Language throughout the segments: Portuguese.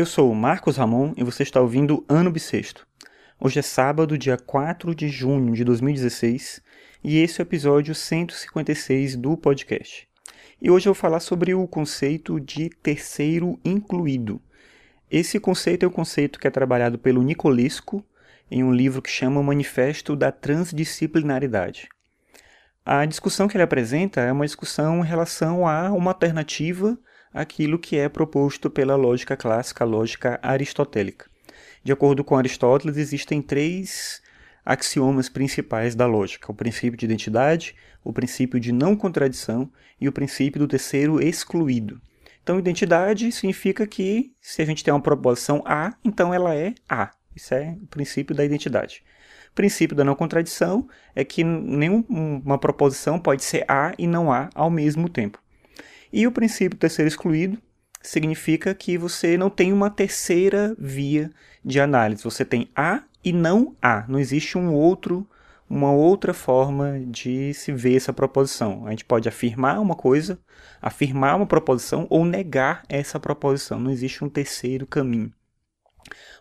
Eu sou o Marcos Ramon e você está ouvindo Ano Bissexto. Hoje é sábado, dia 4 de junho de 2016, e esse é o episódio 156 do podcast. E hoje eu vou falar sobre o conceito de terceiro incluído. Esse conceito é o um conceito que é trabalhado pelo Nicolesco em um livro que chama Manifesto da Transdisciplinaridade. A discussão que ele apresenta é uma discussão em relação a uma alternativa àquilo que é proposto pela lógica clássica, lógica aristotélica. De acordo com Aristóteles, existem três axiomas principais da lógica: o princípio de identidade, o princípio de não contradição e o princípio do terceiro excluído. Então, identidade significa que se a gente tem uma proposição A, então ela é A. Isso é o princípio da identidade. O princípio da não contradição é que nenhuma proposição pode ser A e não A ao mesmo tempo. E o princípio terceiro excluído significa que você não tem uma terceira via de análise. Você tem A e não A. Não existe um outro, uma outra forma de se ver essa proposição. A gente pode afirmar uma coisa, afirmar uma proposição ou negar essa proposição. Não existe um terceiro caminho.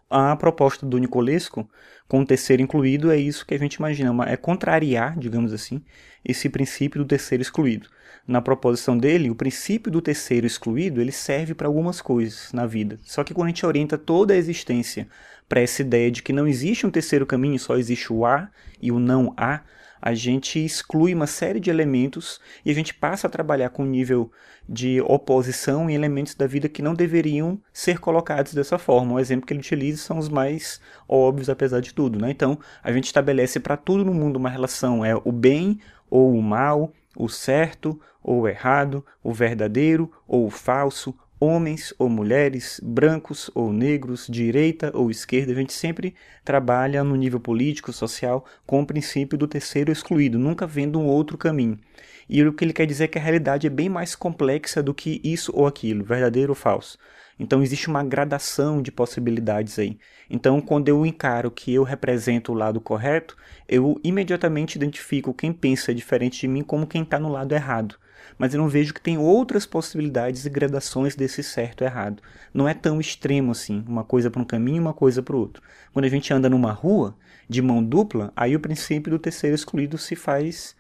A proposta do Nicolesco, com o terceiro incluído, é isso que a gente imagina, é contrariar, digamos assim, esse princípio do terceiro excluído. Na proposição dele, o princípio do terceiro excluído, ele serve para algumas coisas na vida. Só que quando a gente orienta toda a existência para essa ideia de que não existe um terceiro caminho, só existe o A e o não A, a gente exclui uma série de elementos e a gente passa a trabalhar com um nível de oposição em elementos da vida que não deveriam ser colocados dessa forma. O exemplo que ele utiliza são os mais óbvios, apesar de tudo. Né? Então, a gente estabelece para tudo no mundo uma relação: é o bem ou o mal, o certo ou o errado, o verdadeiro ou o falso, homens ou mulheres, brancos ou negros, direita ou esquerda, a gente sempre trabalha no nível político, social, com o princípio do terceiro excluído, nunca vendo um outro caminho. E o que ele quer dizer é que a realidade é bem mais complexa do que isso ou aquilo, verdadeiro ou falso. Então existe uma gradação de possibilidades aí. Então, quando eu encaro que eu represento o lado correto, eu imediatamente identifico quem pensa diferente de mim como quem está no lado errado mas eu não vejo que tem outras possibilidades e gradações desse certo e errado. Não é tão extremo assim, uma coisa para um caminho e uma coisa para o outro. Quando a gente anda numa rua de mão dupla, aí o princípio do terceiro excluído se faz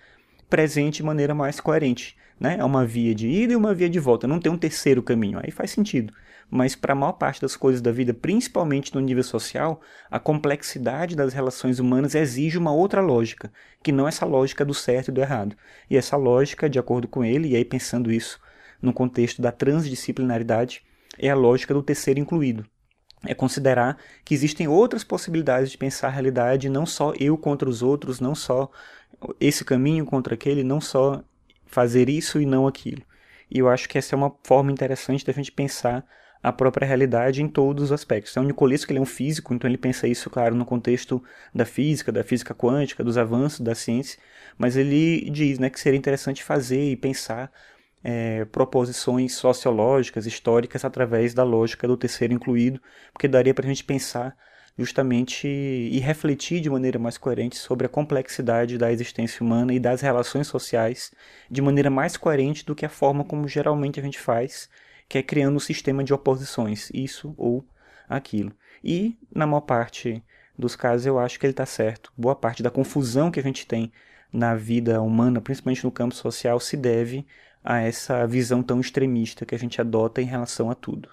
presente de maneira mais coerente. Né? É uma via de ida e uma via de volta, não tem um terceiro caminho, aí faz sentido mas para a maior parte das coisas da vida, principalmente no nível social, a complexidade das relações humanas exige uma outra lógica, que não essa lógica do certo e do errado. E essa lógica, de acordo com ele, e aí pensando isso no contexto da transdisciplinaridade, é a lógica do terceiro incluído. É considerar que existem outras possibilidades de pensar a realidade, não só eu contra os outros, não só esse caminho contra aquele, não só fazer isso e não aquilo. E eu acho que essa é uma forma interessante da gente pensar a própria realidade em todos os aspectos. Então, Nicolesco ele é um físico, então ele pensa isso, claro, no contexto da física, da física quântica, dos avanços da ciência, mas ele diz né, que seria interessante fazer e pensar é, proposições sociológicas, históricas, através da lógica do terceiro incluído, porque daria para a gente pensar justamente e refletir de maneira mais coerente sobre a complexidade da existência humana e das relações sociais de maneira mais coerente do que a forma como geralmente a gente faz que é criando um sistema de oposições, isso ou aquilo. E, na maior parte dos casos, eu acho que ele está certo. Boa parte da confusão que a gente tem na vida humana, principalmente no campo social, se deve a essa visão tão extremista que a gente adota em relação a tudo.